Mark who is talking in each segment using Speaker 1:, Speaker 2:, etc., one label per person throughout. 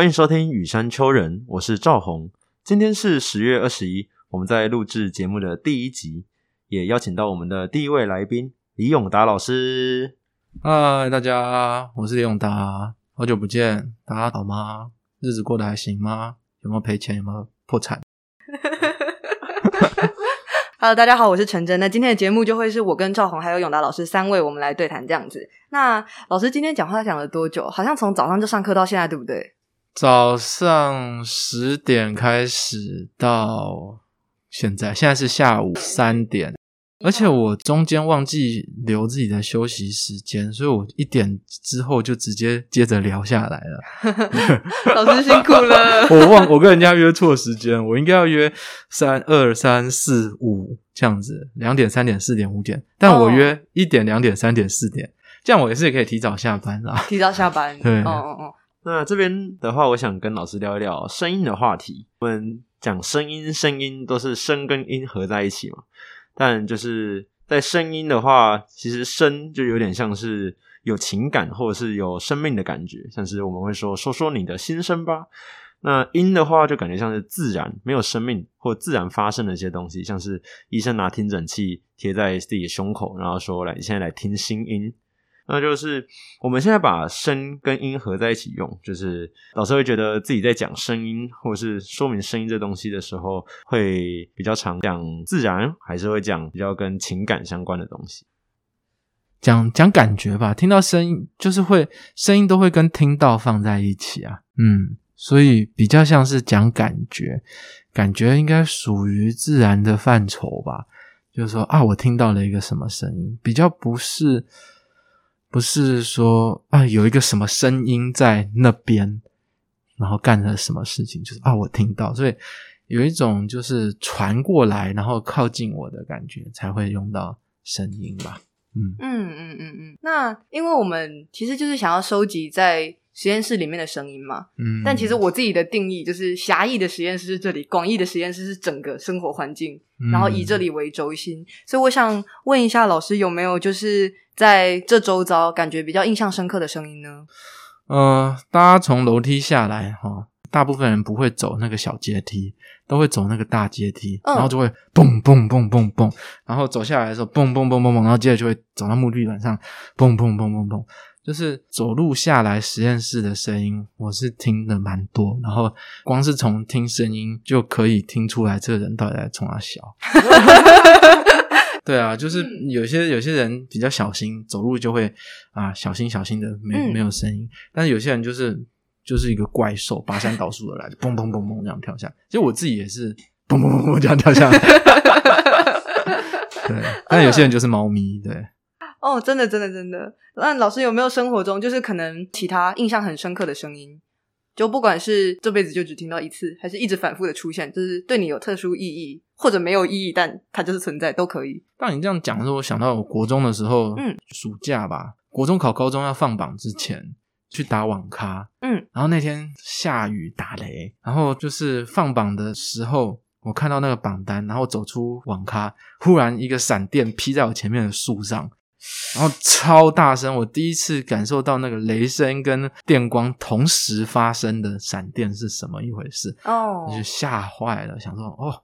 Speaker 1: 欢迎收听《雨山丘人》，我是赵红。今天是十月二十一，我们在录制节目的第一集，也邀请到我们的第一位来宾李永达老师。
Speaker 2: 嗨，大家，我是李永达，好久不见，大家好吗？日子过得还行吗？有没有赔钱？有没有破产？
Speaker 3: Hello，大家好，我是陈真。那今天的节目就会是我跟赵红还有永达老师三位，我们来对谈这样子。那老师今天讲话讲了多久？好像从早上就上课到现在，对不对？
Speaker 2: 早上十点开始到现在，现在是下午三点，而且我中间忘记留自己的休息时间，所以我一点之后就直接接着聊下来了。
Speaker 3: 老师辛苦了。
Speaker 2: 我忘，我跟人家约错时间，我应该要约三二三四五这样子，两点、三点、四点、五点，但我约一点、两点、三点、四点，这样我也是可以提早下班啦。
Speaker 3: 提早下班。
Speaker 2: 对
Speaker 3: 哦哦哦。
Speaker 1: 那这边的话，我想跟老师聊一聊声音的话题。我们讲声音，声音都是声跟音合在一起嘛。但就是在声音的话，其实声就有点像是有情感或者是有生命的感觉，像是我们会说说说你的心声吧。那音的话，就感觉像是自然没有生命或自然发生的一些东西，像是医生拿听诊器贴在自己胸口，然后说来，你现在来听心音。那就是我们现在把声跟音合在一起用，就是老师会觉得自己在讲声音或是说明声音这东西的时候，会比较常讲自然，还是会讲比较跟情感相关的东西。
Speaker 2: 讲讲感觉吧，听到声音就是会声音都会跟听到放在一起啊，嗯，所以比较像是讲感觉，感觉应该属于自然的范畴吧，就是说啊，我听到了一个什么声音，比较不是不是说啊有一个什么声音在那边，然后干了什么事情，就是啊我听到，所以有一种就是传过来，然后靠近我的感觉，才会用到声音吧。嗯
Speaker 3: 嗯嗯嗯嗯。那因为我们其实就是想要收集在实验室里面的声音嘛。
Speaker 2: 嗯，
Speaker 3: 但其实我自己的定义就是狭义的实验室是这里，广义的实验室是整个生活环境，然后以这
Speaker 2: 里。
Speaker 3: 里为轴心。所以我想问一下老师，有没有就是在这周遭感觉比较印象深刻的声音呢？
Speaker 2: 呃，大家从楼梯下来哈，大部分人不会走那个小阶梯，都会走那个大阶梯，
Speaker 3: 嗯
Speaker 2: 然后就会蹦蹦蹦蹦蹦，然后走下来的时候蹦蹦蹦蹦蹦，然后接着就会走到木地板上蹦蹦蹦蹦蹦，就是走路下来实验室的声音，我是听的蛮多，然后光是从听声音就可以听出来这个人到底在冲他笑。对啊，就是有些有些人比较小心，走路就会啊小心小心的，没
Speaker 3: 嗯
Speaker 2: 没有声音。但是有些人就是就是一个怪兽，拔山倒树的来，嘣嘣嘣嘣这样跳下来。其实我自己也是嘣嘣嘣嘣这样跳下来。对，但有些人就是猫咪，对。
Speaker 3: 哦，真的，真的，真的。那老师有没有生活中就是可能其他印象很深刻的声音？就不管是这辈子就只听到一次，还是一直反复的出现，就是对你有特殊意义，或者没有意义，但它就是存在，都可以。
Speaker 2: 当你这样讲的时候，我想到我国中的时候，
Speaker 3: 嗯，
Speaker 2: 暑假吧，国中考高中要放榜之前去打网咖，
Speaker 3: 嗯，
Speaker 2: 然后那天下雨打雷，然后就是放榜的时候，我看到那个榜单，然后走出网咖，忽然一个闪电劈在我前面的树上。然后超大声，我第一次感受到那个雷声跟电光同时发生的闪电是什么一回事，
Speaker 3: 哦
Speaker 2: 我就吓坏了，想说哦，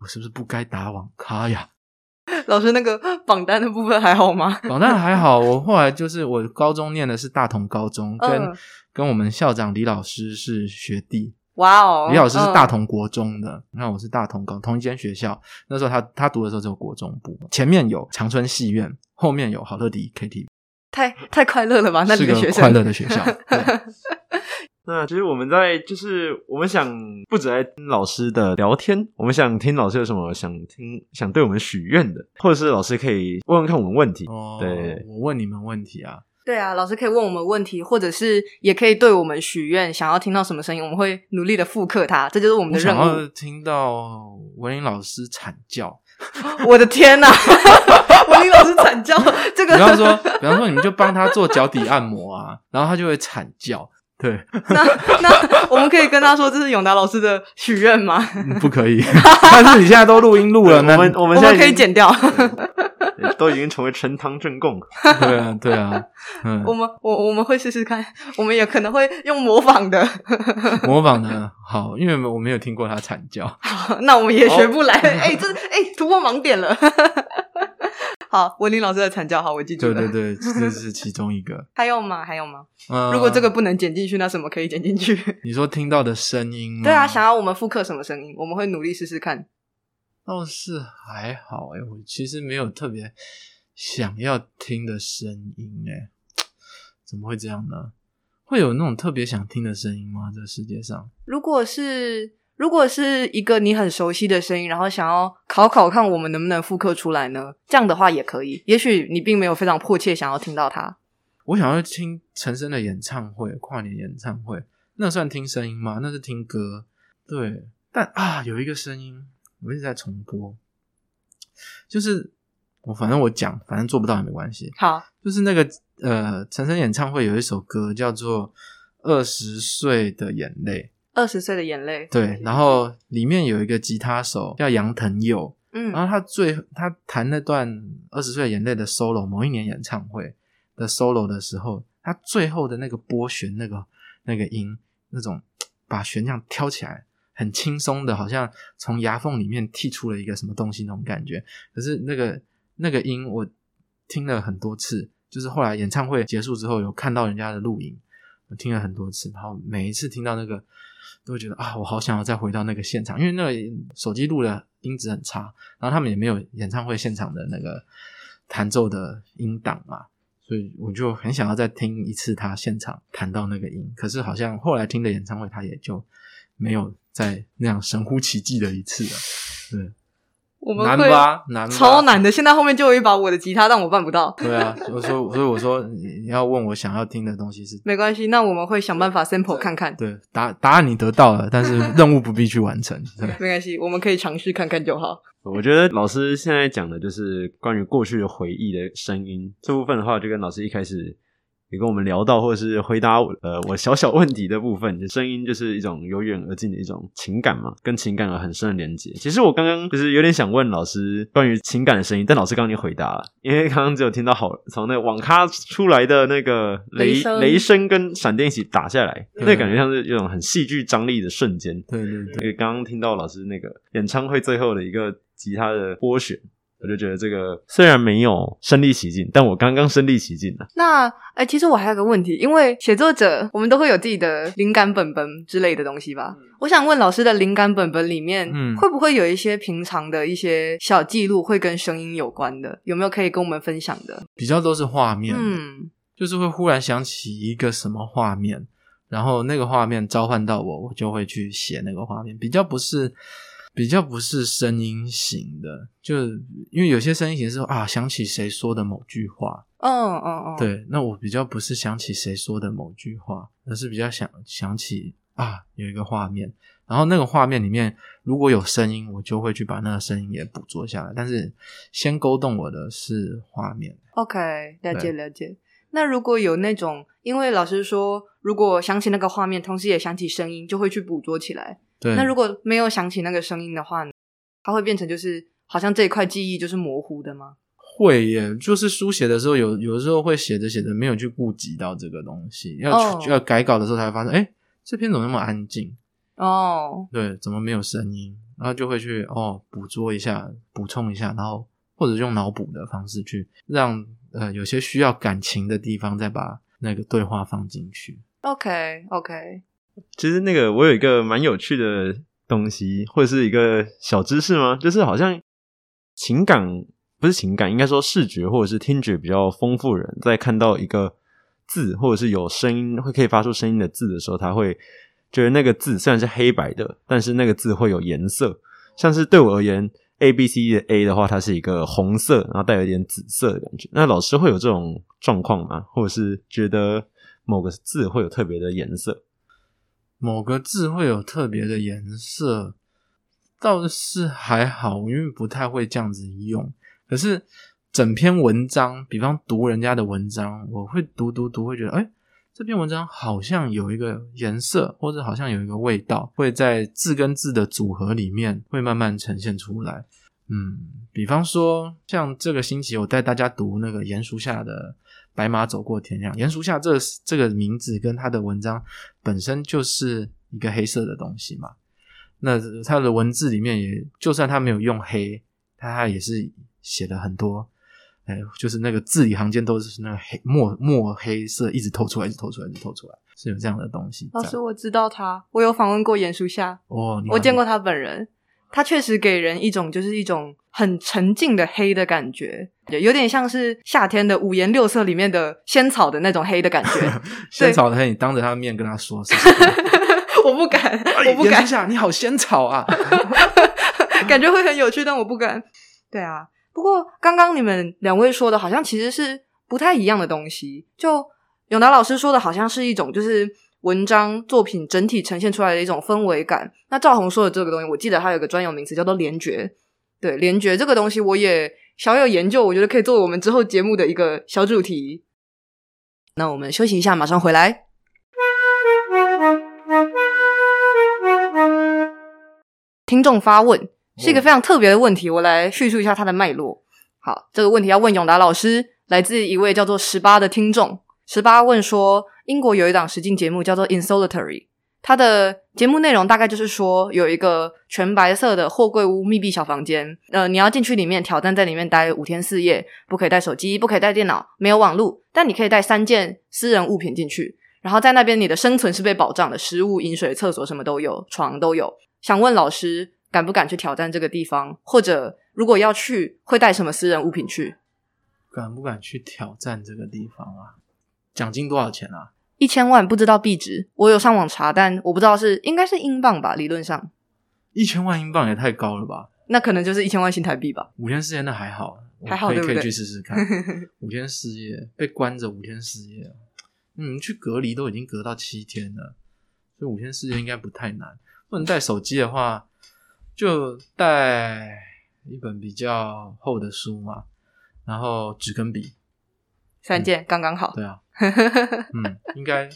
Speaker 2: 我是不是不该打网咖呀？
Speaker 3: 老师那个榜单的部分还好吗？
Speaker 2: 榜单还好，我后来就是我高中念的是大同高中，跟、
Speaker 3: 嗯
Speaker 2: 跟我们校长李老师是学弟，
Speaker 3: 哇哦，
Speaker 2: 李老师是大
Speaker 3: 嗯
Speaker 2: 同国中的，那、我是大同高同一间学校。那时候他他读的时候只有国中部，前面有长春戏院，后面有好乐迪 KTV，
Speaker 3: 太太快乐了吧？那
Speaker 2: 是个
Speaker 3: 里的学生
Speaker 2: 快乐的学校。对
Speaker 1: 那其实我们在就是我们想不止在听老师的聊天，我们想听老师有什么想听想对我们许愿的，或者是老师可以问问看我们问题。
Speaker 2: 哦，
Speaker 1: 对
Speaker 2: 我问你们问题啊，
Speaker 3: 对啊，老师可以问我们问题，或者是也可以对我们许愿，想要听到什么声音，我们会努力的复刻它，这就是我们的任务。
Speaker 2: 要听到文林老师惨叫。
Speaker 3: 我的天哪，文林老师惨叫，这个
Speaker 2: 比方说，比方说，你们就帮他做脚底按摩啊，然后他就会惨叫。对，
Speaker 3: 那那我们可以跟他说这是永达老师的许愿吗？
Speaker 2: 嗯不可以。但是你现在都录音录了，那
Speaker 1: 我们我
Speaker 3: 我
Speaker 1: 们现在
Speaker 3: 可以剪掉。
Speaker 1: 都已经成为陈堂正供。
Speaker 2: 对啊，对啊，嗯
Speaker 3: 我，们我我们会试试看，我们也可能会用模仿的。
Speaker 2: 模仿的好，因为我没有听过他惨叫。
Speaker 3: 好，那我们也学不来。哎、这哎、突破盲点了。好，文林老师的惨叫，好，我记住了。
Speaker 2: 对对对，这是其中一个。
Speaker 3: 还有吗？还有吗？
Speaker 2: 嗯，
Speaker 3: 如果这个不能剪进去，那什么可以剪进去？
Speaker 2: 你说听到的声音吗，
Speaker 3: 对啊，想要我们复刻什么声音，我们会努力试试看。
Speaker 2: 倒是还好哎、我其实没有特别想要听的声音哎、怎么会这样呢？会有那种特别想听的声音吗？这个世界上？
Speaker 3: 如果是如果是一个你很熟悉的声音，然后想要考考看我们能不能复刻出来呢？这样的话也可以。也许你并没有非常迫切想要听到它。
Speaker 2: 我想要听陈升的演唱会，跨年演唱会，那算听声音吗？那是听歌。对，但啊，有一个声音我一直在重播，就是我反正我讲，反正做不到也没关系。
Speaker 3: 好，
Speaker 2: 就是那个呃，陈升演唱会有一首歌叫做《二十岁的眼泪
Speaker 3: 二十岁的眼泪》，。
Speaker 2: 对，然后里面有一个吉他手叫杨腾佑，嗯然
Speaker 3: 嗯
Speaker 2: 后他最他弹那段《二十岁的眼泪》的 solo，某一年演唱会的 solo 的时候，他最后的那个拨弦那个那个音，那种把弦这样挑起来，很轻松的，好像从牙缝里面剔出了一个什么东西那种感觉。可是那个那个音我听了很多次，就是后来演唱会结束之后有看到人家的录影，我听了很多次，然后每一次听到那个。都觉得啊，我好想要再回到那个现场，因为那个手机录的音质很差，然后他们也没有演唱会现场的那个弹奏的音档嘛，所以我就很想要再听一次他现场弹到那个音。可是好像后来听的演唱会，他也就没有再那样神乎其技的一次了。对，
Speaker 3: 我们会
Speaker 2: 吧？难吧？
Speaker 3: 超难的。现在后面就有一把我的吉他，但我办不到。
Speaker 2: 对啊，我说，所以我说你你要问我想要听的东西是。
Speaker 3: 没关系，那我们会想办法 sample 看看。
Speaker 2: 对，答答案你得到了，但是 任务不必去完成。对，
Speaker 3: 没关系，我们可以尝试看看就好。
Speaker 1: 我觉得老师现在讲的就是关于过去的回忆的声音这部分的话，就跟老师一开始也跟我们聊到，或者是回答呃我小小问题的部分，就声音就是一种由远而近的一种情感嘛，跟情感有很深的连接。其实我刚刚就是有点想问老师关于情感的声音，但老师刚刚已经回答了，因为刚刚只有听到好从那个网咖出来的那个雷
Speaker 3: 雷声
Speaker 1: 跟闪电一起打下来，
Speaker 2: 嗯
Speaker 1: 那感觉像是一种很戏剧张力的瞬间。
Speaker 2: 对对对，
Speaker 1: 对，刚刚听到老师那个演唱会最后的一个吉他的拨弦，我就觉得这个虽然没有身临其境，但我刚刚身临其境了。
Speaker 3: 那哎、其实我还有个问题，因为写作者我们都会有自己的灵感本本之类的东西吧。我想问老师的灵感本本里面，
Speaker 2: 嗯
Speaker 3: 会不会有一些平常的一些小记录会跟声音有关的？有没有可以跟我们分享的？
Speaker 2: 比较都是画面。
Speaker 3: 嗯，
Speaker 2: 就是会忽然想起一个什么画面，然后那个画面召唤到我，我就会去写那个画面，比较不是比较不是声音型的，就因为有些声音型是啊想起谁说的某句话，
Speaker 3: 嗯嗯嗯，，
Speaker 2: 对，那我比较不是想起谁说的某句话，而是比较想想起啊有一个画面，然后那个画面里面如果有声音，我就会去把那个声音也捕捉下来，但是先勾动我的是画面。
Speaker 3: OK，了解了解。那如果有那种，因为老师说，如果想起那个画面，同时也想起声音，就会去捕捉起来。
Speaker 2: 对，
Speaker 3: 那如果没有想起那个声音的话呢，它会变成就是好像这一块记忆就是模糊的吗？
Speaker 2: 会耶，就是书写的时候有有的时候会写着写着没有去顾及到这个东西，要、
Speaker 3: 哦
Speaker 2: 要改稿的时候才会发现，哎，这篇怎么那么安静？
Speaker 3: 哦，
Speaker 2: 对，怎么没有声音？然后就会去哦捕捉一下，补充一下，然后或者用脑补的方式去让呃有些需要感情的地方再把那个对话放进去。
Speaker 3: OK OK，
Speaker 1: 其实那个我有一个蛮有趣的东西，或者是一个小知识吗？就是好像情感不是情感，应该说视觉或者是听觉比较丰富人，在看到一个字或者是有声音会可以发出声音的字的时候，他会觉得那个字虽然是黑白的，但是那个字会有颜色。像是对我而言，A B C 的 A 的话，它是一个红色，然后带有一点紫色的感觉。那老师会有这种状况吗？或者是觉得某个字会有特别的颜色？
Speaker 2: 某个字会有特别的颜色，倒是还好，因为不太会这样子用。可是整篇文章，比方读人家的文章，我会读读读，会觉得，哎，这篇文章好像有一个颜色，或者好像有一个味道，会在字跟字的组合里面会慢慢呈现出来。嗯，比方说，像这个星期我带大家读那个严叔下的《白马走过天亮》，严叔夏这这个名字跟他的文章本身就是一个黑色的东西嘛。那他的文字里面也，就算他没有用黑，他也是写了很多，哎，就是那个字里行间都是那个黑墨墨黑色，一直透出来，一直透出来，一直透出来，是有这样的东西。
Speaker 3: 老师，我知道他，我有访问过严书夏，
Speaker 2: 哦，
Speaker 3: 我见过他本人，他确实给人一种就是一种很沉静的黑的感觉，有点像是夏天的五颜六色里面的仙草的那种黑的感觉。
Speaker 2: 仙草的黑，你当着他的面跟他说。
Speaker 3: 我不敢，我不敢。
Speaker 2: 下，你好仙草啊，
Speaker 3: 感觉会很有趣，但我不敢。对啊，不过刚刚你们两位说的，好像其实是不太一样的东西。就永达老师说的，好像是一种就是文章作品整体呈现出来的一种氛围感。那赵红说的这个东西，我记得它有个专有名词叫做联觉。对，联觉这个东西，我也小有研究，我觉得可以作为我们之后节目的一个小主题。那我们休息一下，马上回来。听众发问是一个非常特别的问题，我来叙述一下它的脉络。好，这个问题要问永达老师，来自一位叫做十八的听众。十八问说，英国有一档实境节目叫做《In Solitary》，它的节目内容大概就是说，有一个全白色的货柜屋密闭小房间，呃，你要进去里面挑战在里面待五天四夜，不可以带手机，不可以带电脑，没有网络，但你可以带三件私人物品进去，然后在那边你的生存是被保障的，食物、饮水、厕所什么都有，床都有。想问老师，敢不敢去挑战这个地方？或者如果要去，会带什么私人物品去？
Speaker 2: 敢不敢去挑战这个地方啊？奖金多少钱啊？
Speaker 3: 一千万，不知道币值。我有上网查，但我不知道是应该是英镑吧？理论上，
Speaker 2: 一千万英镑也太高了吧？
Speaker 3: 那可能就是一千万新台币吧。
Speaker 2: 五天四夜那还好，
Speaker 3: 还好，
Speaker 2: 可以可以去试试看。五天四夜被关着五天四夜，嗯，去隔离都已经隔到七天了，所以五天四夜应该不太难。不能带手机的话，就带一本比较厚的书嘛，然后纸跟笔，
Speaker 3: 三件刚刚好。
Speaker 2: 对啊，嗯，应该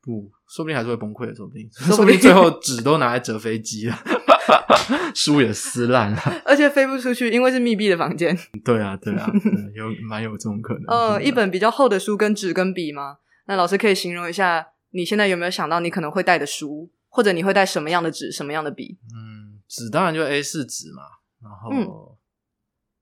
Speaker 2: 不，说不定还是会崩溃的，说不定，说不定最后纸都拿来折飞机了，书也撕烂了，
Speaker 3: 而且飞不出去，因为是密闭的房间。
Speaker 2: 对啊，对啊，有蛮有这种可能。
Speaker 3: 呃，一本比较厚的书跟纸跟笔吗？那老师可以形容一下，你现在有没有想到你可能会带的书？或者你会带什么样的纸，什么样的笔？
Speaker 2: 嗯，纸当然就 A 四纸嘛。然后，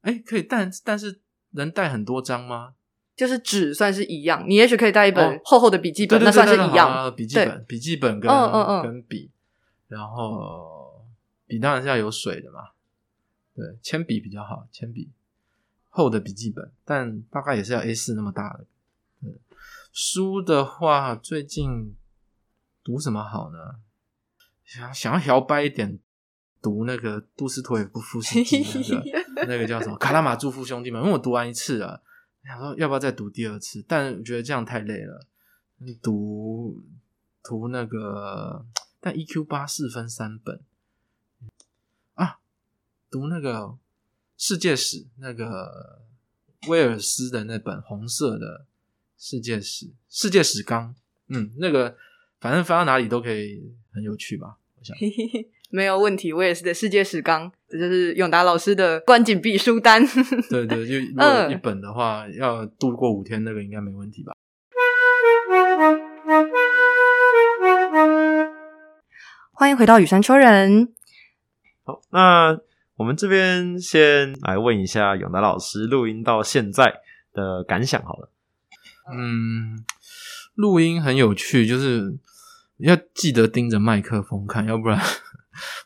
Speaker 2: 哎，可以但，但是能带很多张吗？
Speaker 3: 就是纸算是一样，你也许可以带一本厚厚的笔记本，那算是一样。
Speaker 2: 笔记本，笔记本跟嗯嗯嗯跟笔，然后笔当然是要有水的嘛。对，铅笔比较好，铅笔厚的笔记本，但大概也是要 A 四那么大的。书的话，最近读什么好呢？想想要摇摆一点，读那个杜斯托耶夫斯基那个 那个叫什么《卡拉马祝夫兄弟们》，因为我读完一次了，想说要不要再读第二次，但我觉得这样太累了。你读读那个，但 EQ 八四分三本啊，读那个世界史，那个威尔斯的那本红色的世界史世界史纲，嗯，那个。反正翻到哪里都可以很有趣吧，我想
Speaker 3: 没有问题。我也是的世界史纲，这就是永达老师的关紧闭书单。
Speaker 2: 对对，就 如果一本的话，要度过五天，那个应该没问题吧。
Speaker 3: 欢迎回到雨山丘人。
Speaker 1: 好，那我们这边先来问一下永达老师录音到现在的感想好了。
Speaker 2: 嗯，录音很有趣，就是。要记得盯着麦克风看，要不然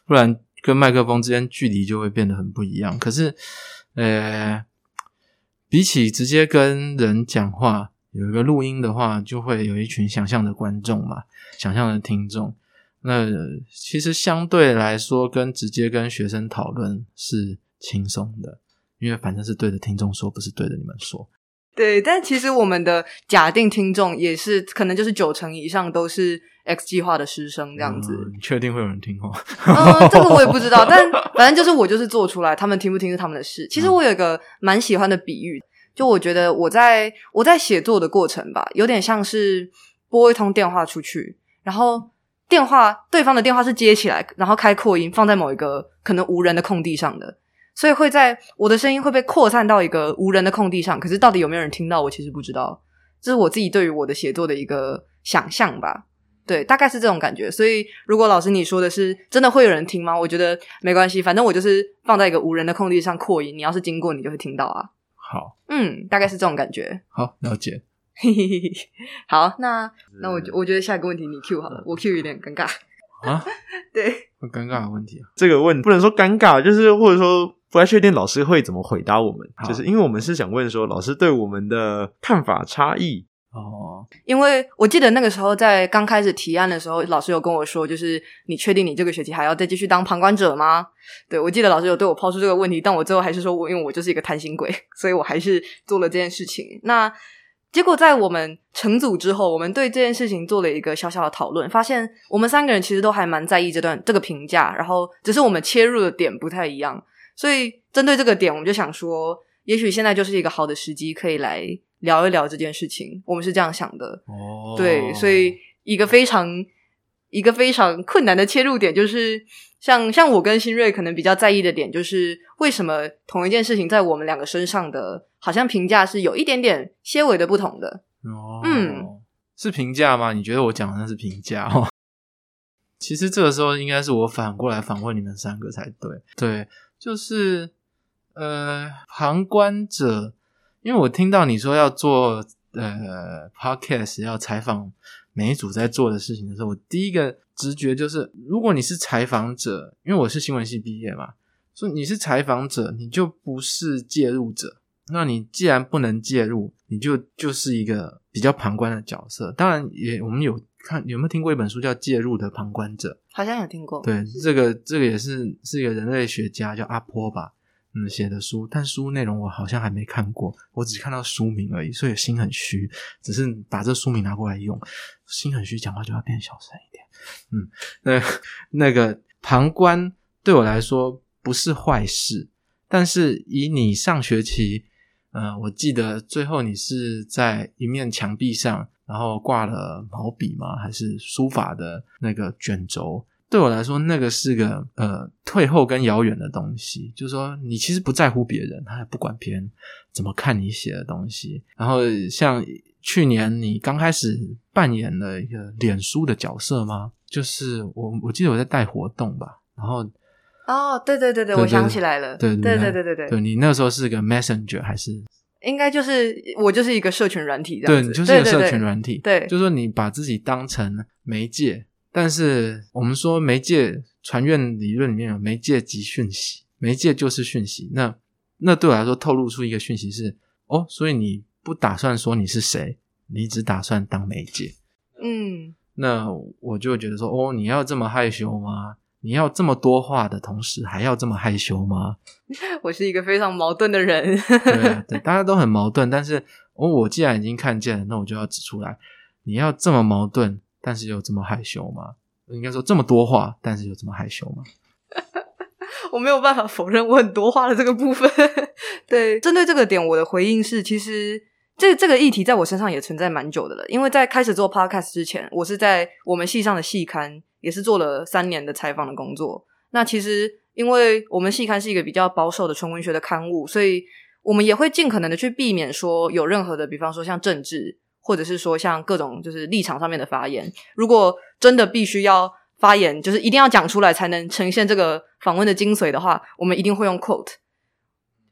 Speaker 2: 不然跟麦克风之间距离就会变得很不一样。可是，呃，比起直接跟人讲话，有一个录音的话，就会有一群想象的观众嘛，想象的听众。那其实相对来说，跟直接跟学生讨论是轻松的，因为反正是对着听众说，不是对着你们说。
Speaker 3: 对，但其实我们的假定听众也是可能就是九成以上都是。X 计划的师生这样子，
Speaker 2: 你确定会有人听吗？
Speaker 3: 嗯，这个我也不知道，但反正就是我就是做出来，他们听不听是他们的事。其实我有一个蛮喜欢的比喻，就我觉得我在我在写作的过程吧，有点像是拨一通电话出去，然后电话对方的电话是接起来，然后开扩音放在某一个可能无人的空地上的，所以会在我的声音会被扩散到一个无人的空地上，可是到底有没有人听到，我其实不知道。这是我自己对于我的写作的一个想象吧，对，大概是这种感觉。所以，如果老师你说的是真的会有人听吗？我觉得没关系，反正我就是放在一个无人的空地上扩音，你要是经过，你就会听到啊。
Speaker 2: 好，
Speaker 3: 嗯，大概是这种感觉。
Speaker 2: 好，了解。
Speaker 3: 好，那那我我觉得下一个问题你 Q 好了，我 Q 有点尴尬
Speaker 2: 啊。
Speaker 3: 对，
Speaker 2: 很尴尬的问题啊。
Speaker 1: 这个问不能说尴尬，就是或者说。不太确定老师会怎么回答我们，就是因为我们是想问说老师对我们的看法差异
Speaker 2: 哦。
Speaker 3: 因为我记得那个时候在刚开始提案的时候，老师有跟我说，就是你确定你这个学期还要再继续当旁观者吗？对我记得老师有对我抛出这个问题，但我最后还是说我因为我就是一个贪心鬼，所以我还是做了这件事情。那结果在我们成组之后，我们对这件事情做了一个小小的讨论，发现我们三个人其实都还蛮在意这段这个评价，然后只是我们切入的点不太一样。所以，针对这个点，我们就想说，也许现在就是一个好的时机，可以来聊一聊这件事情。我们是这样想的。
Speaker 2: 哦，
Speaker 3: 对，所以一个非常一个非常困难的切入点，就是像像我跟新瑞可能比较在意的点，就是为什么同一件事情在我们两个身上的，好像评价是有一点点些微的不同的。
Speaker 2: 哦，
Speaker 3: 嗯，
Speaker 2: 是评价吗？你觉得我讲的那是评价？哦，其实这个时候应该是我反过来反问你们三个才对。对。就是呃，旁观者，因为我听到你说要做呃 podcast，要采访每一组在做的事情的时候，我第一个直觉就是，如果你是采访者，因为我是新闻系毕业嘛，所以你是采访者，你就不是介入者。那你既然不能介入，你就就是一个比较旁观的角色。当然，也我们有看有没有听过一本书叫《介入的旁观者》？
Speaker 3: 好像有听过。
Speaker 2: 对，这个这个也是是一个人类学家叫阿波吧，嗯写的书，但书内容我好像还没看过，我只看到书名而已，所以心很虚。只是把这书名拿过来用，心很虚，讲话就要变小声一点。嗯，那那个旁观对我来说不是坏事，但是以你上学期。嗯，我记得最后你是在一面墙壁上，然后挂了毛笔吗？还是书法的那个卷轴？对我来说，那个是个呃退后跟遥远的东西。就是说，你其实不在乎别人，他也不管别人怎么看你写的东西。然后，像去年你刚开始扮演了一个脸书的角色吗？就是我，我记得我在带活动吧，然后。
Speaker 3: 哦，对对对对，我想起来了，
Speaker 2: 对
Speaker 3: 对对对对对，
Speaker 2: 对你那时候是个 messenger 还是？
Speaker 3: 应该就是我就是一个社群软体，
Speaker 2: 对，你就是一个社群软体，
Speaker 3: 对，
Speaker 2: 就是说你把自己当成媒介，但是我们说媒介传院理论里面有媒介及讯息，媒介就是讯息，那那对我来说透露出一个讯息是，哦，所以你不打算说你是谁，你只打算当媒介，
Speaker 3: 嗯，
Speaker 2: 那我就觉得说，哦，你要这么害羞吗？你要这么多话的同时，还要这么害羞吗？
Speaker 3: 我是一个非常矛盾的人。
Speaker 2: 对对，大家都很矛盾。但是，我我既然已经看见了，那我就要指出来。你要这么矛盾，但是又这么害羞吗？应该说这么多话，但是又这么害羞吗？
Speaker 3: 我没有办法否认我很多话的这个部分。对，针对这个点，我的回应是：其实这这个议题在我身上也存在蛮久的了。因为在开始做 podcast 之前，我是在我们系上的系刊。也是做了三年的采访的工作。那其实，因为我们系刊是一个比较保守的纯文学的刊物，所以我们也会尽可能的去避免说有任何的，比方说像政治，或者是说像各种就是立场上面的发言。如果真的必须要发言，就是一定要讲出来才能呈现这个访问的精髓的话，我们一定会用 quote。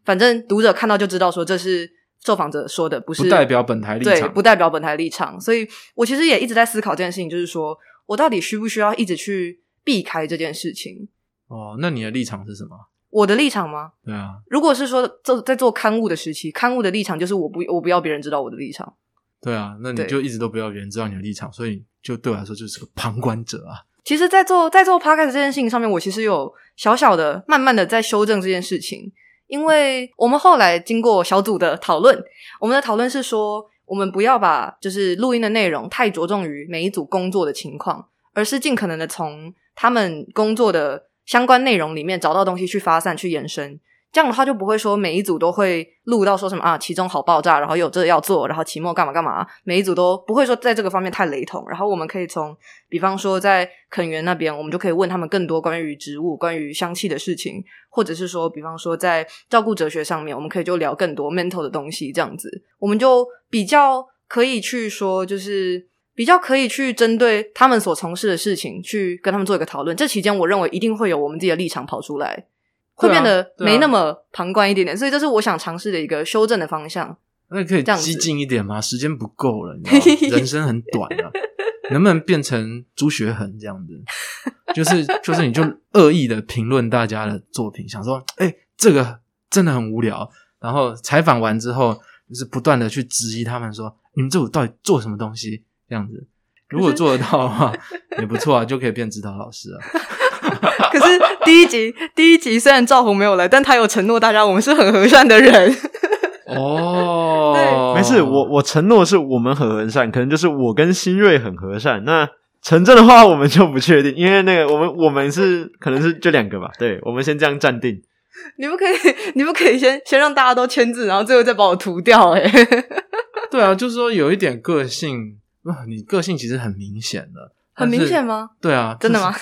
Speaker 3: 反正读者看到就知道说这是受访者说的，不是
Speaker 2: 代表本台立场，对
Speaker 3: 不代表本台立场。所以我其实也一直在思考这件事情，就是说。我到底需不需要一直去避开这件事情？
Speaker 2: 哦，那你的立场是什么？
Speaker 3: 我的立场吗？
Speaker 2: 对啊，
Speaker 3: 如果是说做在做刊物的时期，刊物的立场就是我不我不要别人知道我的立场。
Speaker 2: 对啊，那你就一直都不要别人知道你的立场，所以就对我来说就是个旁观者啊。
Speaker 3: 其实，在做在做 podcast 这件事情上面，我其实有小小的、慢慢的在修正这件事情，因为我们后来经过小组的讨论，我们的讨论是说。我们不要把就是录音的内容太着重于每一组工作的情况，而是尽可能的从他们工作的相关内容里面找到东西去发散、去延伸。这样的话就不会说每一组都会录到说什么啊，期中好爆炸，然后有这要做，然后期末干嘛干嘛，每一组都不会说在这个方面太雷同。然后我们可以从，比方说在垦园那边，我们就可以问他们更多关于植物、关于香气的事情，或者是说，比方说在照顾哲学上面，我们可以就聊更多 mental 的东西，这样子，我们就比较可以去说，就是比较可以去针对他们所从事的事情去跟他们做一个讨论。这期间，我认为一定会有我们自己的立场跑出来。会变得没那么旁观一点点，所以这是我想尝试的一个修正的方向。
Speaker 2: 那可以激进一点吗？时间不够了，你知道 人生很短啊，能不能变成朱学恒这样子？就是就是，你就恶意的评论大家的作品，想说，哎，这个真的很无聊。然后采访完之后，就是不断的去质疑他们，说你们这组到底做什么东西？这样子，如果做得到的话，也不错啊，就可以变指导老师了。
Speaker 3: 可是第一集，第一集虽然赵红没有来，但他有承诺大家，我们是很和善的人。
Speaker 2: 哦，
Speaker 3: 对，
Speaker 1: 没事，我我承诺是我们很和善，可能就是我跟新锐很和善。那陈正的话，我们就不确定，因为那个我们我们是可能是就两个吧。对，我们先这样暂定。
Speaker 3: 你不可以，你不可以先先让大家都签字，然后最后再把我涂掉。哎，
Speaker 2: 对啊，就是说有一点个性你个性其实很明显的，
Speaker 3: 很明显吗？
Speaker 2: 对啊，
Speaker 3: 真的吗？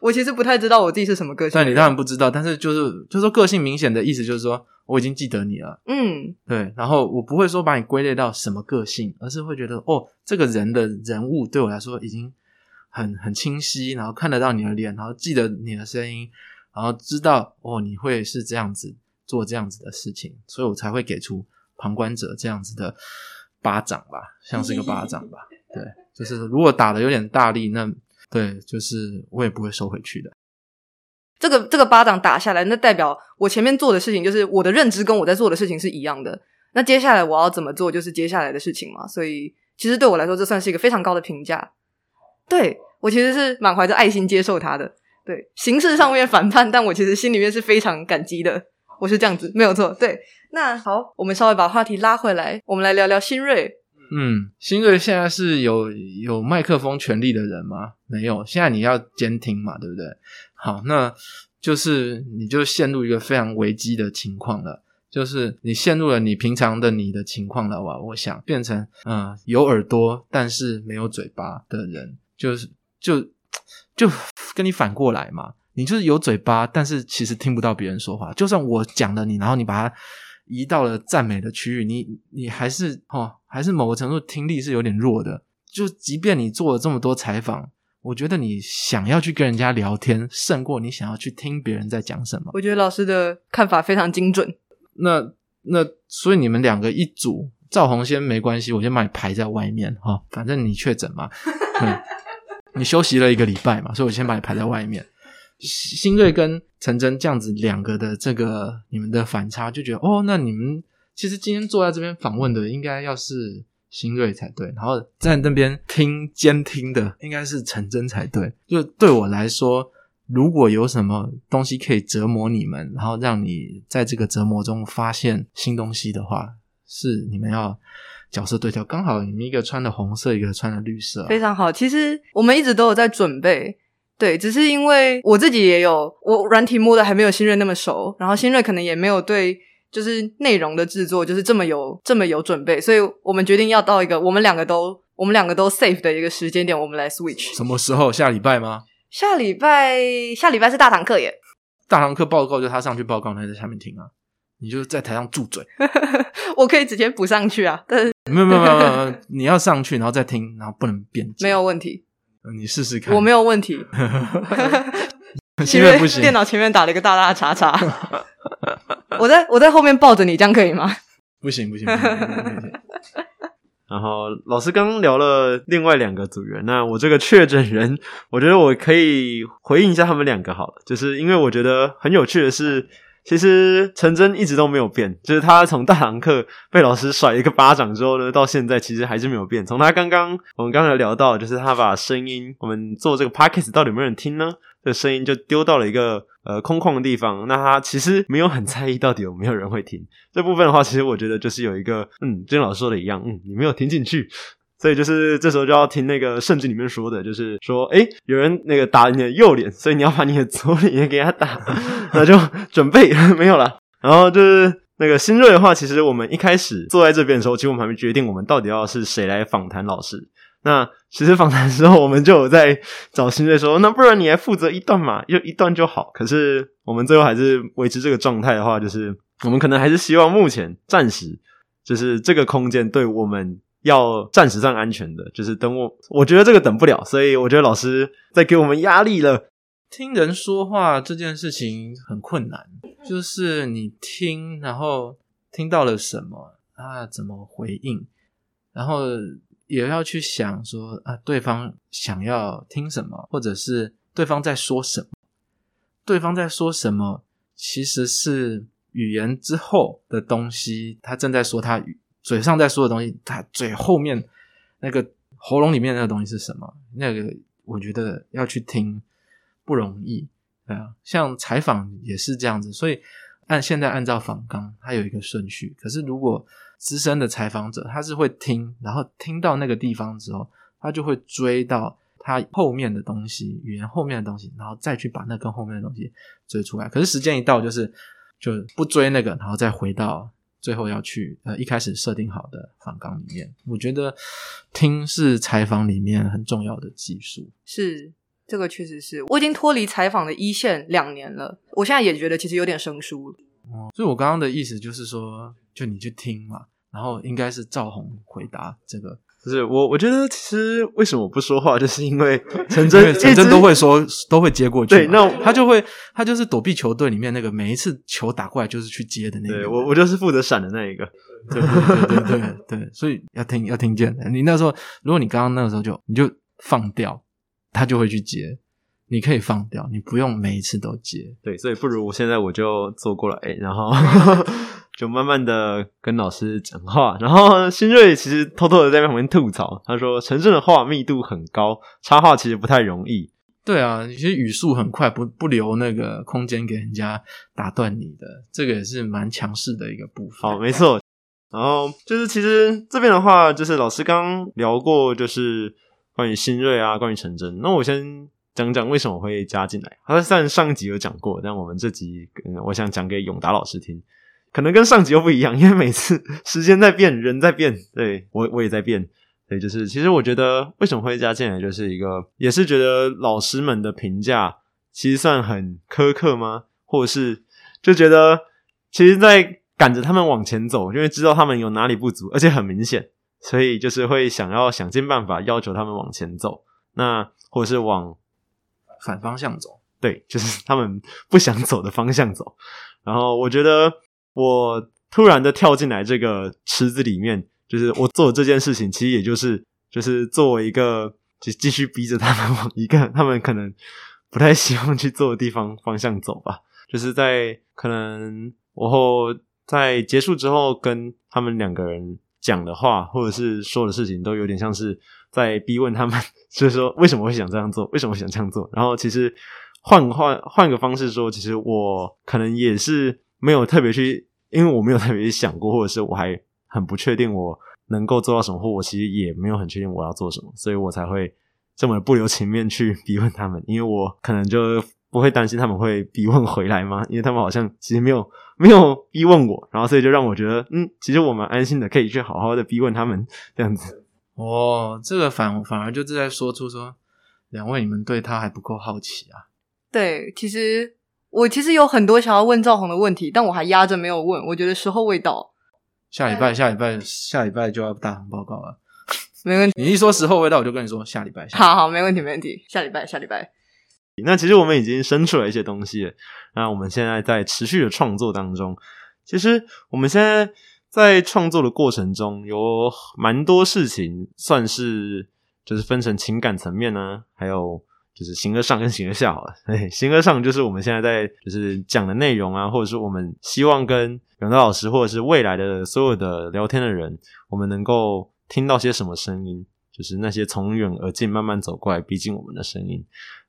Speaker 3: 我其实不太知道我自己是什么个性。
Speaker 2: 但你当然不知道，但是就是就是说个性明显的意思就是说我已经记得你了。
Speaker 3: 嗯，
Speaker 2: 对。然后我不会说把你归类到什么个性，而是会觉得哦，这个人的人物对我来说已经很很清晰，然后看得到你的脸，然后记得你的声音，然后知道哦你会是这样子做这样子的事情，所以我才会给出旁观者这样子的巴掌吧，像是一个巴掌吧。对，就是如果打的有点大力，那。对，就是我也不会收回去的。
Speaker 3: 这个这个巴掌打下来，那代表我前面做的事情，就是我的认知跟我在做的事情是一样的。那接下来我要怎么做，就是接下来的事情嘛。所以其实对我来说，这算是一个非常高的评价。对我其实是满怀着爱心接受他的。对，形式上面反叛，但我其实心里面是非常感激的。我是这样子，没有错。对，那好，我们稍微把话题拉回来，我们来聊聊新锐。
Speaker 2: 嗯，新锐现在是有有麦克风权利的人吗？没有，现在你要监听嘛，对不对？好，那就是你就陷入一个非常危机的情况了，就是你陷入了你平常的你的情况了哇！我想变成嗯有耳朵但是没有嘴巴的人，就是就就跟你反过来嘛，你就是有嘴巴，但是其实听不到别人说话，就算我讲了你，然后你把它。移到了赞美的区域，你你还是哦，还是某个程度听力是有点弱的。就即便你做了这么多采访，我觉得你想要去跟人家聊天，胜过你想要去听别人在讲什么。
Speaker 3: 我觉得老师的看法非常精准。
Speaker 2: 那那所以你们两个一组，赵红先没关系，我先把你排在外面哈，反正你确诊嘛，你休息了一个礼拜嘛，所以我先把你排在外面。新锐跟陈真这样子两个的这个你们的反差，就觉得哦，那你们其实今天坐在这边访问的应该要是新锐才对，然后在那边听监听的应该是陈真才对。就对我来说，如果有什么东西可以折磨你们，然后让你在这个折磨中发现新东西的话，是你们要角色对调。刚好你们一个穿的红色，一个穿的绿色，
Speaker 3: 非常好。其实我们一直都有在准备。对，只是因为我自己也有我软体摸的还没有新锐那么熟，然后新锐可能也没有对就是内容的制作就是这么有这么有准备，所以我们决定要到一个我们两个都我们两个都 safe 的一个时间点，我们来 switch。
Speaker 2: 什么时候？下礼拜吗？
Speaker 3: 下礼拜下礼拜是大堂课耶。
Speaker 2: 大堂课报告就他上去报告，他在下面听啊，你就在台上住嘴。
Speaker 3: 我可以直接补上去啊，但是
Speaker 2: 没有没有没有，你要上去然后再听，然后不能变。
Speaker 3: 没有问题。
Speaker 2: 你试试看，
Speaker 3: 我没有问题。
Speaker 2: 因为不行，
Speaker 3: 电脑前面打了一个大大叉叉。我在我在后面抱着你，这样可以吗？
Speaker 2: 不行不行。
Speaker 1: 然后老师刚刚聊了另外两个组员，那我这个确诊人，我觉得我可以回应一下他们两个好了，就是因为我觉得很有趣的是。其实陈真一直都没有变，就是他从大堂课被老师甩一个巴掌之后呢，到现在其实还是没有变。从他刚刚我们刚才聊到，就是他把声音，我们做这个 podcast 到底有没有人听呢？这声音就丢到了一个呃空旷的地方。那他其实没有很在意到底有没有人会听这部分的话，其实我觉得就是有一个嗯，就跟老师说的一样，嗯，你没有听进去。所以就是这时候就要听那个圣经里面说的，就是说，哎，有人那个打你的右脸，所以你要把你的左 脸也给他打，那就准备 没有了。然后就是那个新锐的话，其实我们一开始坐在这边的时候，其实我们还没决定我们到底要是谁来访谈老师。那其实访谈的时候，我们就有在找新锐说，那不然你来负责一段嘛，就一段就好。可是我们最后还是维持这个状态的话，就是我们可能还是希望目前暂时就是这个空间对我们要暂时上安全的，就是等我，我觉得这个等不了，所以我觉得老师在给我们压力了。
Speaker 2: 听人说话这件事情很困难，就是你听，然后听到了什么啊，怎么回应，然后。也要去想说啊，对方想要听什么，或者是对方在说什么？对方在说什么？其实是语言之后的东西，他正在说他语嘴上在说的东西，他嘴后面那个喉咙里面那个东西是什么？那个我觉得要去听不容易，对啊，像采访也是这样子，所以按现在按照访纲，它有一个顺序，可是如果。资深的采访者，他是会听，然后听到那个地方之后，他就会追到他后面的东西，语言后面的东西，然后再去把那跟后面的东西追出来。可是时间一到，就是就不追那个，然后再回到最后要去呃一开始设定好的访纲里面。我觉得听是采访里面很重要的技术。
Speaker 3: 是这个确实是我已经脱离采访的一线两年了，我现在也觉得其实有点生疏。
Speaker 2: 哦，所以我刚刚的意思就是说，就你去听嘛。然后应该是赵红回答这个，
Speaker 1: 不是我。我觉得其实为什么不说话，就是因为陈真，
Speaker 2: 陈真都会说，都会接过去。
Speaker 1: 对，那
Speaker 2: 他就会，他就是躲避球队里面那个每一次球打过来就是去接的那个。
Speaker 1: 我我就是负责闪的那一个。
Speaker 2: 对对对对对，所以要听要听见的。你那时候，如果你刚刚那个时候就你就放掉，他就会去接。你可以放掉，你不用每一次都接。
Speaker 1: 对，所以不如我现在我就坐过来，然后。就慢慢的跟老师讲话，然后新锐其实偷偷的在旁边吐槽，他说陈胜的话密度很高，插话其实不太容易。
Speaker 2: 对啊，有些语速很快，不不留那个空间给人家打断你的，这个也是蛮强势的一个部分。
Speaker 1: 好，没错。然后就是其实这边的话，就是老师刚聊过，就是关于新锐啊，关于陈真。那我先讲讲为什么会加进来。他虽然上集有讲过，但我们这集我想讲给永达老师听。可能跟上集又不一样，因为每次时间在变，人在变，对我我也在变，所以就是其实我觉得为什么会加进来，就是一个也是觉得老师们的评价其实算很苛刻吗？或者是就觉得其实，在赶着他们往前走，因为知道他们有哪里不足，而且很明显，所以就是会想要想尽办法要求他们往前走，那或者是往
Speaker 2: 反方向走，
Speaker 1: 对，就是 他们不想走的方向走，然后我觉得。我突然的跳进来这个池子里面，就是我做这件事情，其实也就是就是作为一个，就继续逼着他们往一个他们可能不太希望去做的地方方向走吧。就是在可能我后在结束之后，跟他们两个人讲的话，或者是说的事情，都有点像是在逼问他们，就是说为什么会想这样做，为什么想这样做。然后其实换换换个方式说，其实我可能也是。没有特别去，因为我没有特别想过，或者是我还很不确定我能够做到什么，或我其实也没有很确定我要做什么，所以我才会这么不留情面去 逼问他们，因为我可能就不会担心他们会逼问回来吗？因为他们好像其实没有没有逼问我，然后所以就让我觉得，嗯，其实我蛮安心的，可以去好好的逼问他们这样子。
Speaker 2: 哦，这个反反而就是在说出说，两位你们对他还不够好奇啊？
Speaker 3: 对，其实。我其实有很多想要问赵红的问题，但我还压着没有问。我觉得时候未到。
Speaker 2: 下礼拜，下礼拜，下礼拜就要大堂报告了。
Speaker 3: 没问题。
Speaker 2: 你一说时候未到，我就跟你说下礼拜。
Speaker 3: 好好，没问题，没问题。下礼拜，下礼拜。
Speaker 1: 那其实我们已经生出了一些东西了。那我们现在在持续的创作当中。其实我们现在在创作的过程中，有蛮多事情，算是就是分成情感层面呢，还有。就是形而上跟形而下好了，形而上就是我们现在在就是讲的内容啊，或者是我们希望跟永德老师或者是未来的所有的聊天的人，我们能够听到些什么声音，就是那些从远而近慢慢走过来逼近我们的声音。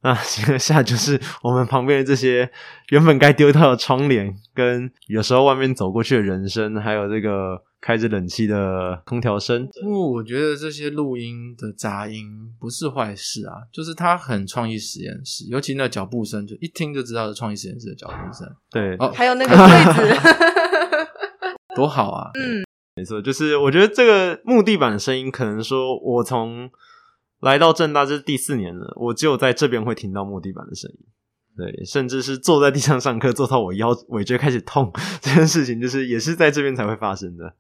Speaker 1: 那接下来就是我们旁边的这些原本该丢掉的窗帘，跟有时候外面走过去的人声，还有这个开着冷气的空调声。
Speaker 2: 不过我觉得这些录音的杂音不是坏事啊，就是它很创意实验室，尤其那脚步声，就一听就知道是创意实验室的脚步声，
Speaker 1: 对，
Speaker 2: 哦
Speaker 3: 还有那个 柜子，
Speaker 2: 多好啊！
Speaker 3: 嗯，
Speaker 1: 没错，就是我觉得这个木地板的声音，可能说我从来到正大这是第四年了，我只有在这边会听到木地板的声音。对，甚至是坐在地上上课，坐到我腰尾椎开始痛 这件事情，就是也是在这边才会发生的。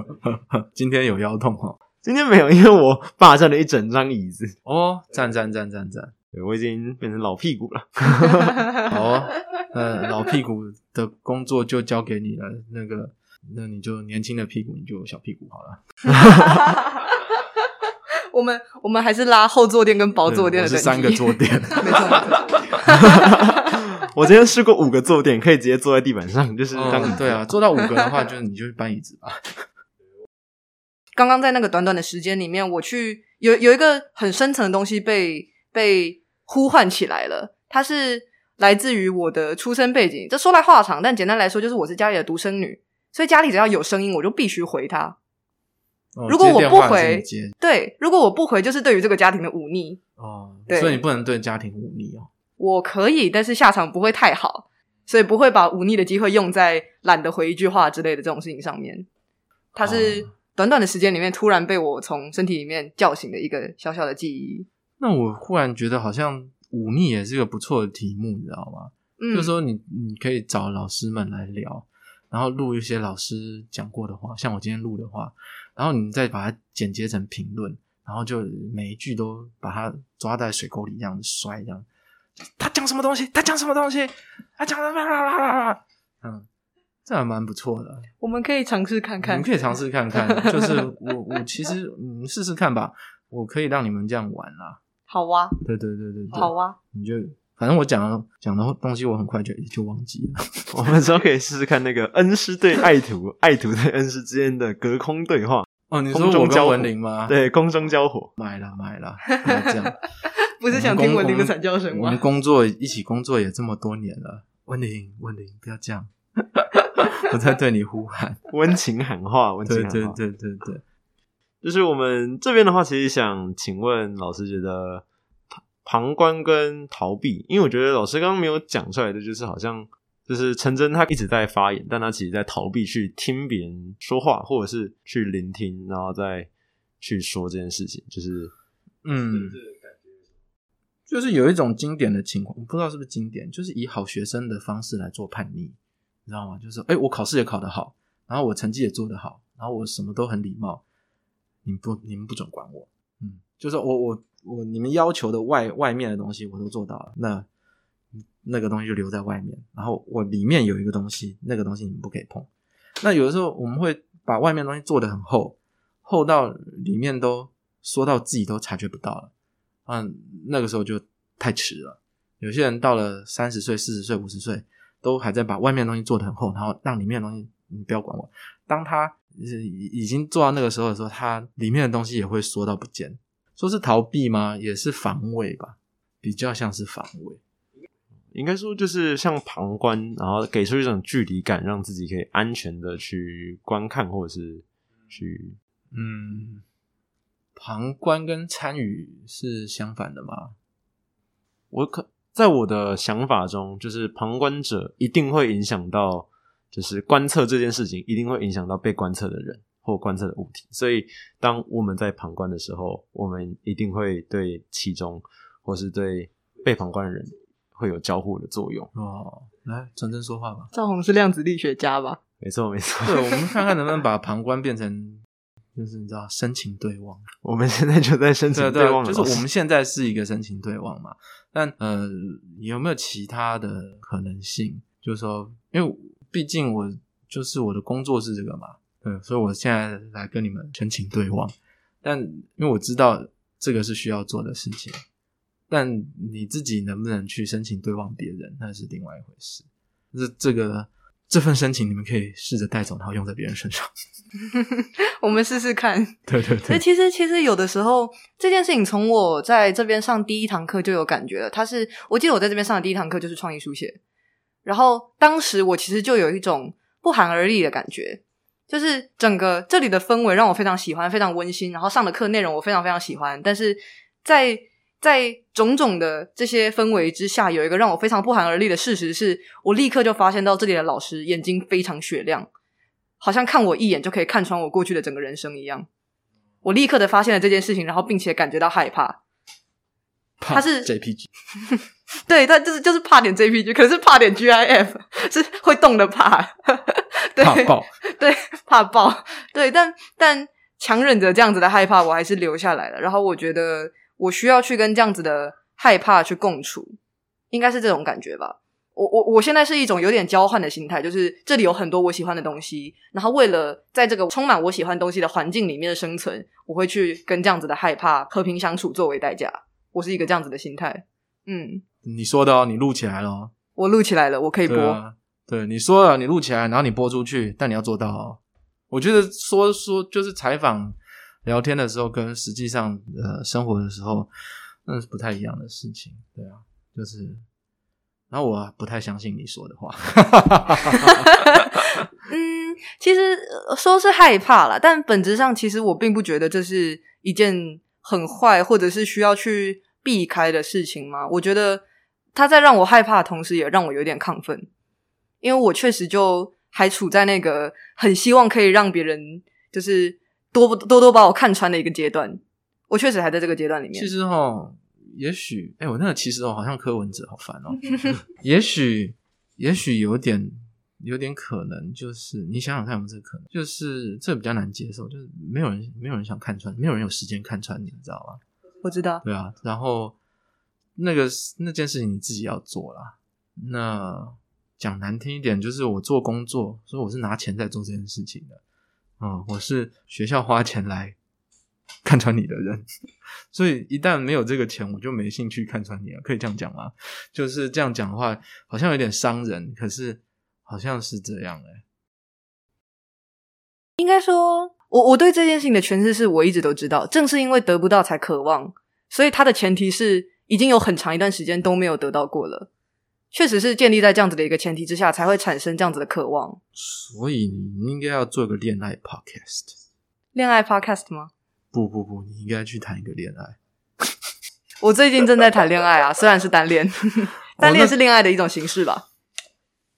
Speaker 2: 今天有腰痛哦。
Speaker 1: 今天没有，因为我霸占了一整张椅子，
Speaker 2: 哦，赞赞赞赞赞！
Speaker 1: 对我已经变成老屁股了。
Speaker 2: 好哦，那老屁股的工作就交给你了。那个，那你就年轻的屁股，你就小屁股好了。
Speaker 3: 我们我们还是拉后坐垫跟薄坐垫的
Speaker 2: 三个坐垫，
Speaker 3: 没错。
Speaker 1: 我今天试过五个坐垫，可以直接坐在地板上，就是当、
Speaker 2: 嗯，对啊，做到五个的话，就是你就搬椅子吧。
Speaker 3: 刚刚在那个短短的时间里面，我去有有一个很深层的东西被被呼唤起来了，它是来自于我的出生背景。这说来话长，但简单来说，就是我是家里的独生女，所以家里只要有声音，我就必须回他。
Speaker 2: 哦
Speaker 3: 如果我不回对，如果我不回，就是对于这个家庭的忤逆。
Speaker 2: 哦，
Speaker 3: 对
Speaker 2: 所以你不能对家庭忤逆哦。
Speaker 3: 我可以，但是下场不会太好，所以不会把忤逆的机会用在懒得回一句话之类的这种事情上面。它是
Speaker 2: 哦
Speaker 3: 短短的时间里面突然被我从身体里面叫醒的一个小小的记忆。
Speaker 2: 那我忽然觉得好像忤逆也是一个不错的题目，你知道吗？
Speaker 3: 嗯，
Speaker 2: 就是说你你可以找老师们来聊，然后录一些老师讲过的话，像我今天录的话，然后你再把它剪接成评论，然后就每一句都把它抓在水沟里这样子摔，这样。他讲什么东西？他讲什么东西？他讲的啦啦啦啦？嗯，这还蛮不错的。
Speaker 3: 我们可以尝试看看
Speaker 2: 你们。可以尝试看看。就是我我其实你试试看吧，我可以让你们这样玩啦。
Speaker 3: 好哇，
Speaker 2: 对对对对对，
Speaker 3: 好哇，
Speaker 2: 你就反正我讲的讲的东西，我很快就就忘记了。
Speaker 1: 我们之后可以试试看那个恩师对爱徒、爱徒对恩师之间的隔空对话，
Speaker 2: 哦，你
Speaker 1: 空
Speaker 2: 说我跟
Speaker 1: 中交
Speaker 2: 文玲吗？，
Speaker 1: 对，空中交火。
Speaker 2: 买了买了，不要这样。
Speaker 3: 不是想听文玲的惨叫声吗
Speaker 2: 我们？工作一起工作也这么多年了，文玲文玲，不要这样，我在对你呼喊。
Speaker 1: 温情喊话，温情
Speaker 2: 对
Speaker 1: 喊话。
Speaker 2: 对对对对，
Speaker 1: 就是我们这边的话，其实想请问老师，觉得旁旁观跟逃避，因为我觉得老师刚刚没有讲出来的，就是好像就是陈真他一直在发言，但他其实在逃避去听别人说话，或者是去聆听，然后再去说这件事情，就是
Speaker 2: 嗯，就是有一种经典的情况，我不知道是不是经典，就是以好学生的方式来做叛逆，你知道吗？就是哎、我考试也考得好，然后我成绩也做得好，然后我什么都很礼貌，你们不你们不准管我，嗯，就是我我我你们要求的外外面的东西我都做到了，那那个东西就留在外面，然后我里面有一个东西，那个东西你们不可以碰。那有的时候我们会把外面东西做得很厚，厚到里面都说到自己都察觉不到了，嗯，那个时候就太迟了。有些人到了三十岁、四十岁、五十岁，都还在把外面东西做得很厚，然后让里面的东西你不要管我。当他已已经做到那个时候的时候，他里面的东西也会缩到不见。说是逃避吗？也是防卫吧，比较像是防卫。
Speaker 1: 应该说就是像旁观，然后给出一种距离感，让自己可以安全的去观看，或者是去
Speaker 2: 嗯，旁观跟参与是相反的吗？
Speaker 1: 我可在我的想法中，就是旁观者一定会影响到，就是观测这件事情一定会影响到被观测的人或观测的物体。所以，当我们在旁观的时候，我们一定会对其中或是对被旁观的人会有交互的作用。
Speaker 2: 哦，来，真正说话吧。
Speaker 3: 赵红是量子力学家吧？
Speaker 1: 没错，没错。
Speaker 2: 对，我们看看能不能把旁观变成，就是你知道深情对望。
Speaker 1: 我们现在就在深情
Speaker 2: 对对，
Speaker 1: 望，
Speaker 2: 就是我们现在是一个深情对望嘛。但呃，有没有其他的可能性？就是说，因为毕竟我就是我的工作是这个嘛，对，所以我现在来跟你们深情对望。但因为我知道这个是需要做的事情，但你自己能不能去申请对望别人，那是另外一回事。这这个这份申请你们可以试着带走，然后用在别人身上。
Speaker 3: 我们试试看。
Speaker 2: 对对对，
Speaker 3: 其实其实有的时候这件事情从我在这边上第一堂课就有感觉了。他是我记得我在这边上的第一堂课就是创意书写，然后当时我其实就有一种不寒而栗的感觉，就是整个这里的氛围让我非常喜欢，非常温馨。然后上的课内容我非常非常喜欢，但是在在种种的这些氛围之下，有一个让我非常不寒而栗的事实是，我立刻就发现到这里的老师眼睛非常雪亮，好像看我一眼就可以看穿我过去的整个人生一样。我立刻的发现了这件事情，然后并且感觉到害怕。他是
Speaker 2: JPG，
Speaker 3: 对，他就是就是怕点 JPG，可是怕点 GIF，是会动的怕，对
Speaker 2: 怕爆，
Speaker 3: 对，怕爆，对，但但强忍着这样子的害怕，我还是留下来了。然后我觉得我需要去跟这样子的害怕去共处，应该是这种感觉吧。我我我现在是一种有点交换的心态，就是这里有很多我喜欢的东西，然后为了在这个充满我喜欢东西的环境里面的生存，我会去跟这样子的害怕和平相处作为代价。我是一个这样子的心态。嗯，
Speaker 2: 你说的哦，你录起来了哦，
Speaker 3: 我录起来了，我可以播。
Speaker 2: 对啊，对，你说了，你录起来，然后你播出去，但你要做到哦。我觉得说说就是采访聊天的时候，跟实际上呃生活的时候，那是不太一样的事情。对啊，就是，然后我不太相信你说的话。
Speaker 3: 嗯，其实说是害怕啦，但本质上其实我并不觉得这是一件很坏或者是需要去避开的事情嘛。我觉得他在让我害怕的同时，也让我有点亢奋，因为我确实就还处在那个很希望可以让别人就是多多多把我看穿的一个阶段。我确实还在这个阶段里面
Speaker 2: 其。实哈，也许，哎、我那个其实哦，好像柯文哲，好烦哦。也许，也许有点，有点可能，就是你想想看，有没有这个可能？就是这比较难接受，就是没有人，没有人想看穿，没有人有时间看穿你，你知道吗？
Speaker 3: 我知道，
Speaker 2: 对啊，然后那个那件事情你自己要做啦。那讲难听一点，就是我做工作，所以我是拿钱在做这件事情的。嗯，我是学校花钱来看穿你的人，所以一旦没有这个钱，我就没兴趣看穿你了。可以这样讲吗？就是这样讲的话，好像有点伤人，可是好像是这样哎、
Speaker 3: 应该说，我我对这件事情的诠释是我一直都知道，正是因为得不到才渴望，所以它的前提是已经有很长一段时间都没有得到过了。确实是建立在这样子的一个前提之下，才会产生这样子的渴望。
Speaker 2: 所以你应该要做个恋爱 podcast。
Speaker 3: 恋爱 podcast 吗？
Speaker 2: 不不不，你应该去谈一个恋爱。
Speaker 3: 我最近正在谈恋爱啊，虽然是单恋，单恋是恋爱的一种形式吧。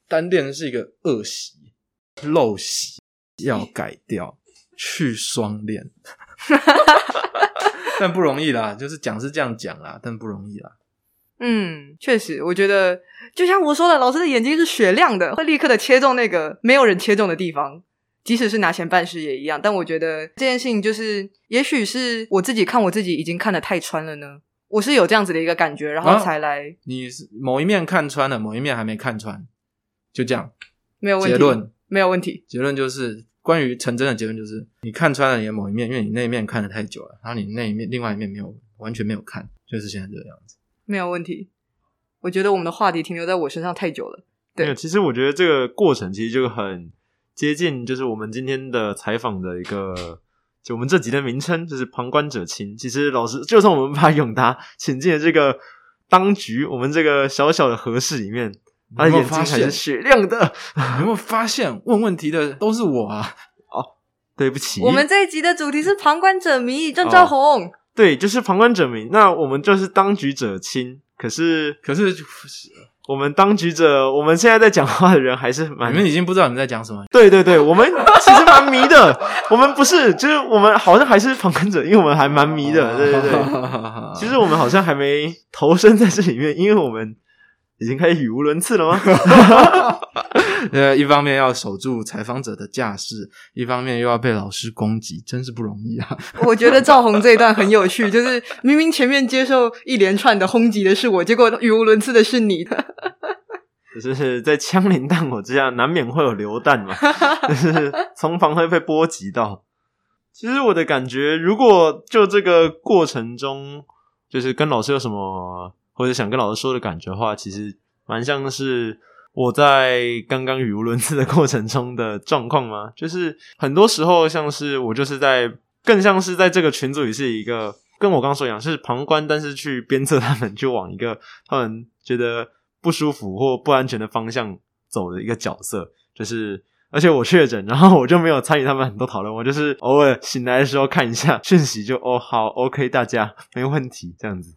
Speaker 2: 单恋是一个恶习、陋习，要改掉，去双恋。但不容易啦，就是讲是这样讲啦，但不容易啦。
Speaker 3: 嗯，确实，我觉得就像我说的，老师的眼睛是雪亮的，会立刻的切中那个没有人切中的地方。即使是拿钱办事也一样，但我觉得这件事情就是，也许是我自己看我自己已经看得太穿了呢。我是有这样子的一个感觉，然后
Speaker 2: 啊
Speaker 3: 才来、
Speaker 2: 你是某一面看穿了，某一面还没看穿，就这样。
Speaker 3: 没有问题，
Speaker 2: 结论
Speaker 3: 没有问题。
Speaker 2: 结论就是，关于陈真的结论就是，你看穿了你的某一面，因为你那一面看得太久了，然后你那一面另外一面没有完全没有看，就是现在这个样子。
Speaker 3: 没有问题。我觉得我们的话题停留在我身上太久了。对
Speaker 1: 没有，其实我觉得这个过程其实就很接近，就是我们今天的采访的一个，就我们这集的名称就是“旁观者清”。其实老师，就算我们把 永达请进了这个当局，我们这个小小的合室里面，他的眼睛还是雪亮的。
Speaker 2: 有没有发现问问题的都是我啊？
Speaker 1: 哦对不起，
Speaker 3: 我们这一集的主题是旁观者迷，郑兆宏。
Speaker 1: 对，就是旁观者迷。那我们就是当局者清，可是
Speaker 2: 可是
Speaker 1: 我们当局者，我们现在在讲话的人还是蛮
Speaker 2: 你们已经不知道你们在讲什么。
Speaker 1: 对对对，我们其实蛮迷的。我们不是，就是我们好像还是旁观者，因为我们还蛮迷的。对对对，
Speaker 2: 对
Speaker 1: 其实我们好像还没投身在这里面，因为我们已经开始语无伦次了吗？
Speaker 2: 呃，一方面要守住采访者的架势，一方面又要被老师攻击，真是不容易啊！
Speaker 3: 我觉得赵红这一段很有趣，就是明明前面接受一连串的轰击的是我，结果语无伦次的是你的。
Speaker 1: 就是在枪林弹火之下，难免会有流弹嘛，就是从旁会被波及到。其实我的感觉，如果就这个过程中，就是跟老师有什么或者想跟老师说的感觉的话，其实蛮像是我在刚刚语无伦次的过程中的状况吗？就是很多时候像是我就是在更像是在这个群组里是一个跟我刚刚说一样是旁观，但是去鞭策他们就往一个他们觉得不舒服或不安全的方向走的一个角色，就是。而且我确诊，然后我就没有参与他们很多讨论，我就是偶尔醒来的时候看一下讯息就，哦好，OK，大家没问题，这样子。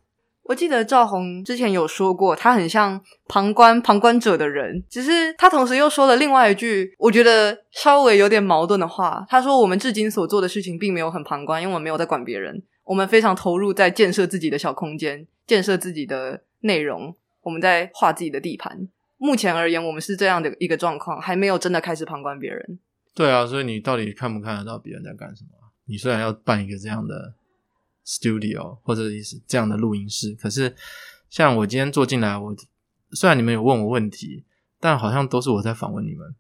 Speaker 3: 我记得赵红之前有说过，他很像旁观旁观者的人，只是他同时又说了另外一句，我觉得稍微有点矛盾的话。他说：“我们至今所做的事情并没有很旁观，因为我们没有在管别人，我们非常投入在建设自己的小空间，建设自己的内容，我们在画自己的地盘。”目前而言，我们是这样的一个状况，还没有真的开始旁观别人。
Speaker 2: 对啊，所以你到底看不看得到别人在干什么？你虽然要办一个这样的 studio 或者是这样的录音室，可是像我今天坐进来，我虽然你们有问我问题，但好像都是我在访问你们，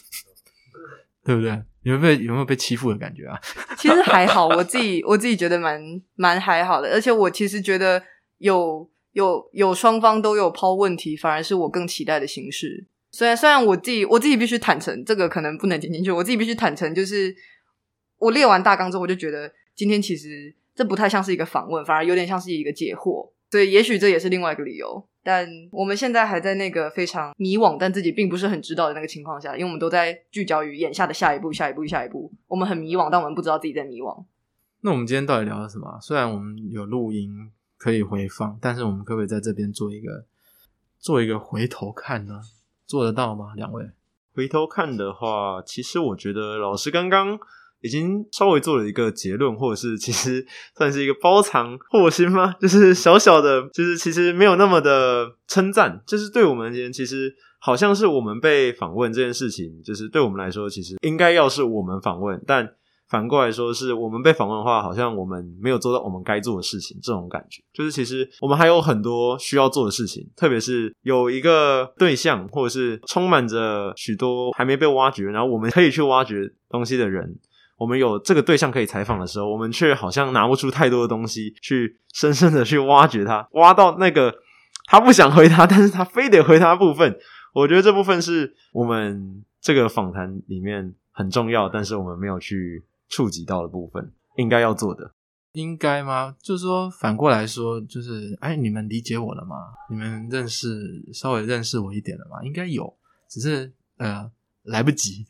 Speaker 2: 对不对？有没有被有没有被欺负的感觉啊？
Speaker 3: 其实还好，我自己我自己觉得蛮蛮还好的，而且我其实觉得有。有有双方都有抛问题，反而是我更期待的形式。虽然虽然我自己我自己必须坦诚，这个可能不能剪进去。我自己必须坦诚，就是我列完大纲之后，我就觉得今天其实这不太像是一个访问，反而有点像是一个解惑。所以也许这也是另外一个理由。但我们现在还在那个非常迷惘，但自己并不是很知道的那个情况下，因为我们都在聚焦于眼下的下一步、下一步、下一步。我们很迷惘，但我们不知道自己在迷惘。
Speaker 2: 那我们今天到底聊了什么？虽然我们有录音。可以回放，但是我们可不可以在这边做一个做一个回头看呢？做得到吗？两位
Speaker 1: 回头看的话，其实我觉得老师刚刚已经稍微做了一个结论，或者是 其实算是一个包藏祸心吗？就是小小的，就是其实没有那么的称赞，就是对我们而言，其实好像是我们被访问这件事情，就是对我们来说，其实应该要是我们访问，但。反过来说，是我们被访问的话，好像我们没有做到我们该做的事情，这种感觉就是其实我们还有很多需要做的事情，特别是有一个对象，或者是充满着许多还没被挖掘，然后我们可以去挖掘东西的人，我们有这个对象可以采访的时候，我们却好像拿不出太多的东西去深深的去挖掘他，挖到那个他不想回答，但是他非得回答部分。我觉得这部分是我们这个访谈里面很重要，但是我们没有去。触及到的部分，应该要做的，
Speaker 2: 应该吗？就是说，反过来说，就是哎，你们理解我了吗？你们认识稍微认识我一点了吗？应该有，只是呃来不及，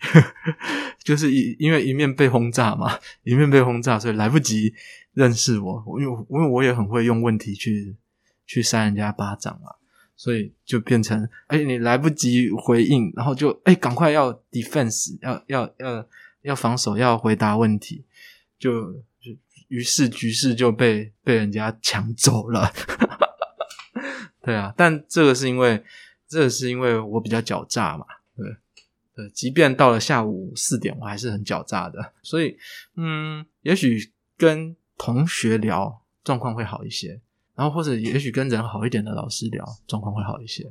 Speaker 2: 就是一因为一面被轰炸嘛，一面被轰炸，所以来不及认识我。因为因为我也很会用问题去去扇人家巴掌嘛，所以就变成哎，你来不及回应，然后就哎，赶快要 defense，要要要。要防守，要回答问题，就就于是局势就被被人家抢走了。对啊，但这个是因为，这个是因为我比较狡诈嘛。对对，即便到了下午四点，我还是很狡诈的。所以，嗯，也许跟同学聊状况会好一些，然后或者也许跟人好一点的老师聊状况会好一些。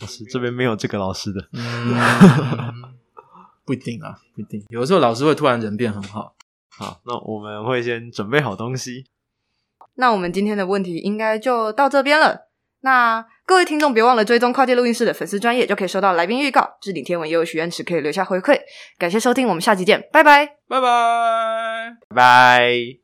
Speaker 1: 老师这边没有这个老师的。
Speaker 2: 不一定啊，不一定。有的时候老师会突然人变很好。
Speaker 1: 好，那我们会先准备好东西。
Speaker 3: 那我们今天的问题应该就到这边了。那各位听众别忘了追踪跨界录音室的粉丝专业，就可以收到来宾预告。置顶天文也有许愿池可以留下回馈。感谢收听，我们下期见，拜拜，
Speaker 2: 拜拜，
Speaker 1: 拜。